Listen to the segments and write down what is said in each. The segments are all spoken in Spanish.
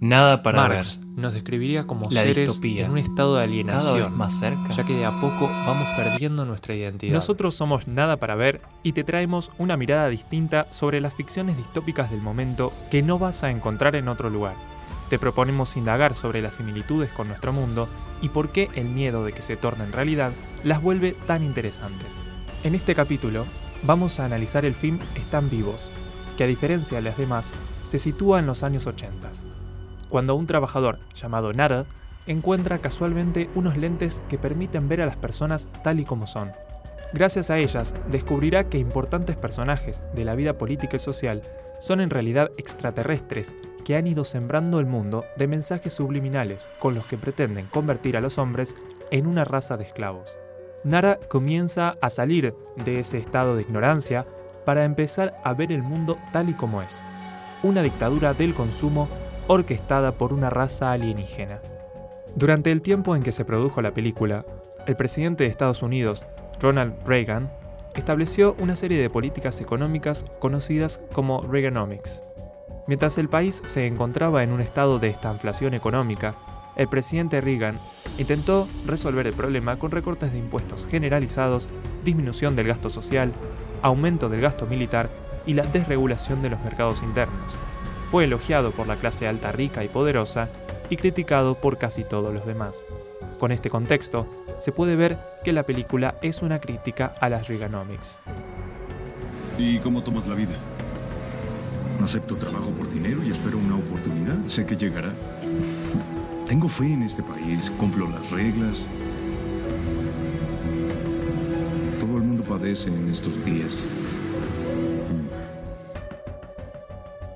Nada para Marx ver. nos describiría como La seres distopía. en un estado de Cada vez alienación, más cerca. ya que de a poco vamos perdiendo nuestra identidad. Nosotros somos Nada para Ver y te traemos una mirada distinta sobre las ficciones distópicas del momento que no vas a encontrar en otro lugar. Te proponemos indagar sobre las similitudes con nuestro mundo y por qué el miedo de que se tornen realidad las vuelve tan interesantes. En este capítulo vamos a analizar el film Están vivos, que a diferencia de las demás, se sitúa en los años 80, cuando un trabajador llamado Nara encuentra casualmente unos lentes que permiten ver a las personas tal y como son. Gracias a ellas, descubrirá que importantes personajes de la vida política y social son en realidad extraterrestres que han ido sembrando el mundo de mensajes subliminales con los que pretenden convertir a los hombres en una raza de esclavos. Nara comienza a salir de ese estado de ignorancia para empezar a ver el mundo tal y como es. Una dictadura del consumo orquestada por una raza alienígena. Durante el tiempo en que se produjo la película, el presidente de Estados Unidos, Ronald Reagan, estableció una serie de políticas económicas conocidas como Reaganomics. Mientras el país se encontraba en un estado de estanflación económica, el presidente Reagan intentó resolver el problema con recortes de impuestos generalizados, disminución del gasto social, aumento del gasto militar y la desregulación de los mercados internos. Fue elogiado por la clase alta rica y poderosa y criticado por casi todos los demás. Con este contexto, se puede ver que la película es una crítica a las Reaganomics. ¿Y cómo tomas la vida? Acepto trabajo por dinero y espero una oportunidad. Sé que llegará. Tengo fe en este país, cumplo las reglas. Todo el mundo padece en estos días.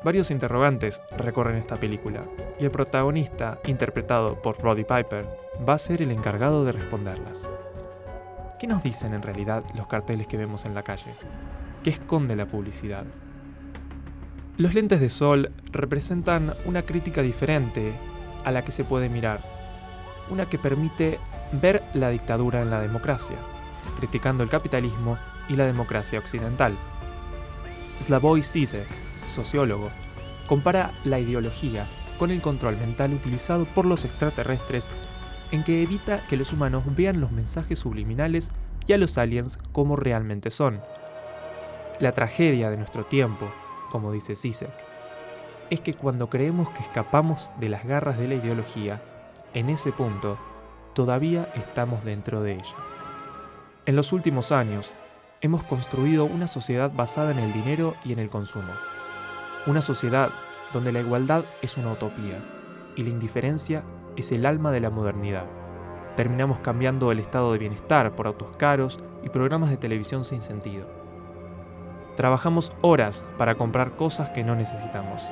Varios interrogantes recorren esta película, y el protagonista, interpretado por Roddy Piper, va a ser el encargado de responderlas. ¿Qué nos dicen en realidad los carteles que vemos en la calle? ¿Qué esconde la publicidad? Los lentes de sol representan una crítica diferente a la que se puede mirar, una que permite ver la dictadura en la democracia, criticando el capitalismo y la democracia occidental. Slavoj Zizek, sociólogo, compara la ideología con el control mental utilizado por los extraterrestres en que evita que los humanos vean los mensajes subliminales y a los aliens como realmente son. La tragedia de nuestro tiempo, como dice Zizek, es que cuando creemos que escapamos de las garras de la ideología, en ese punto todavía estamos dentro de ella. En los últimos años, hemos construido una sociedad basada en el dinero y en el consumo. Una sociedad donde la igualdad es una utopía y la indiferencia es el alma de la modernidad. Terminamos cambiando el estado de bienestar por autos caros y programas de televisión sin sentido. Trabajamos horas para comprar cosas que no necesitamos.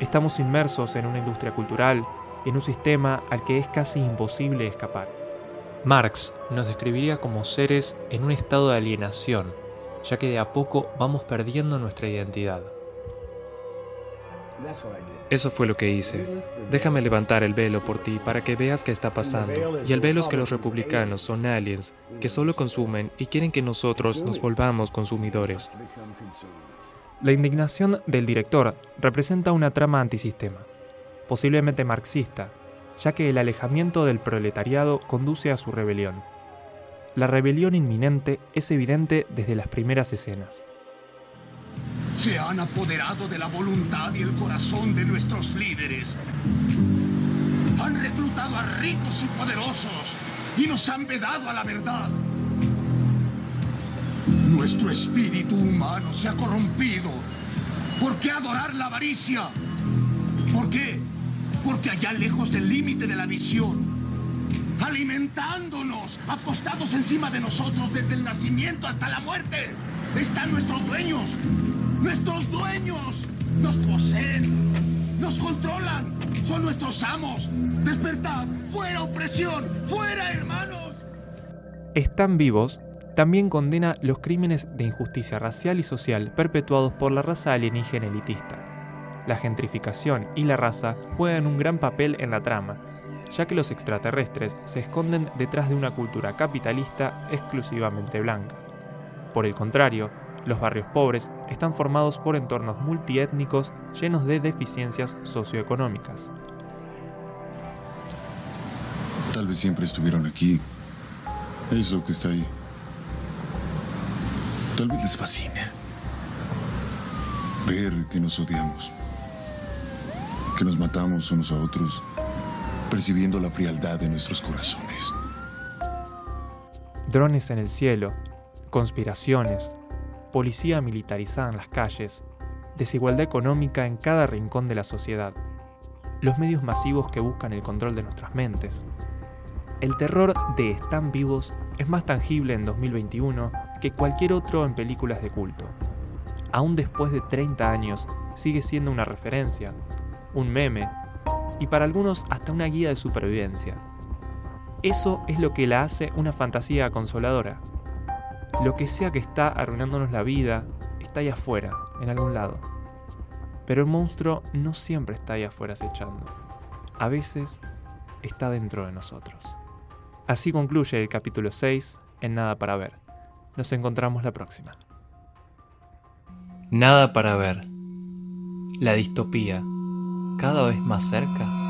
Estamos inmersos en una industria cultural, en un sistema al que es casi imposible escapar. Marx nos describiría como seres en un estado de alienación, ya que de a poco vamos perdiendo nuestra identidad. Eso fue lo que hice. Déjame levantar el velo por ti para que veas qué está pasando. Y el velo es que los republicanos son aliens que solo consumen y quieren que nosotros nos volvamos consumidores. La indignación del director representa una trama antisistema, posiblemente marxista, ya que el alejamiento del proletariado conduce a su rebelión. La rebelión inminente es evidente desde las primeras escenas. Se han apoderado de la voluntad y el corazón de nuestros líderes. Han reclutado a ricos y poderosos y nos han vedado a la verdad. Nuestro espíritu humano se ha corrompido. ¿Por qué adorar la avaricia? ¿Por qué? Porque allá lejos del límite de la visión, alimentándonos, apostados encima de nosotros desde el nacimiento hasta la muerte, están nuestros dueños. Nuestros dueños nos poseen, nos controlan, son nuestros amos. Despertad, fuera opresión, fuera hermanos. Están vivos también condena los crímenes de injusticia racial y social perpetuados por la raza alienígena elitista. La gentrificación y la raza juegan un gran papel en la trama, ya que los extraterrestres se esconden detrás de una cultura capitalista exclusivamente blanca. Por el contrario, los barrios pobres están formados por entornos multiétnicos llenos de deficiencias socioeconómicas. Tal vez siempre estuvieron aquí. Eso que está ahí. Tal vez les fascine. Ver que nos odiamos. Que nos matamos unos a otros. Percibiendo la frialdad de nuestros corazones. Drones en el cielo, conspiraciones, policía militarizada en las calles, desigualdad económica en cada rincón de la sociedad, los medios masivos que buscan el control de nuestras mentes. El terror de Están vivos es más tangible en 2021 que cualquier otro en películas de culto. Aún después de 30 años, sigue siendo una referencia, un meme y para algunos hasta una guía de supervivencia. Eso es lo que la hace una fantasía consoladora. Lo que sea que está arruinándonos la vida está ahí afuera, en algún lado. Pero el monstruo no siempre está ahí afuera acechando. A veces está dentro de nosotros. Así concluye el capítulo 6 en Nada para ver. Nos encontramos la próxima. Nada para ver. La distopía, cada vez más cerca.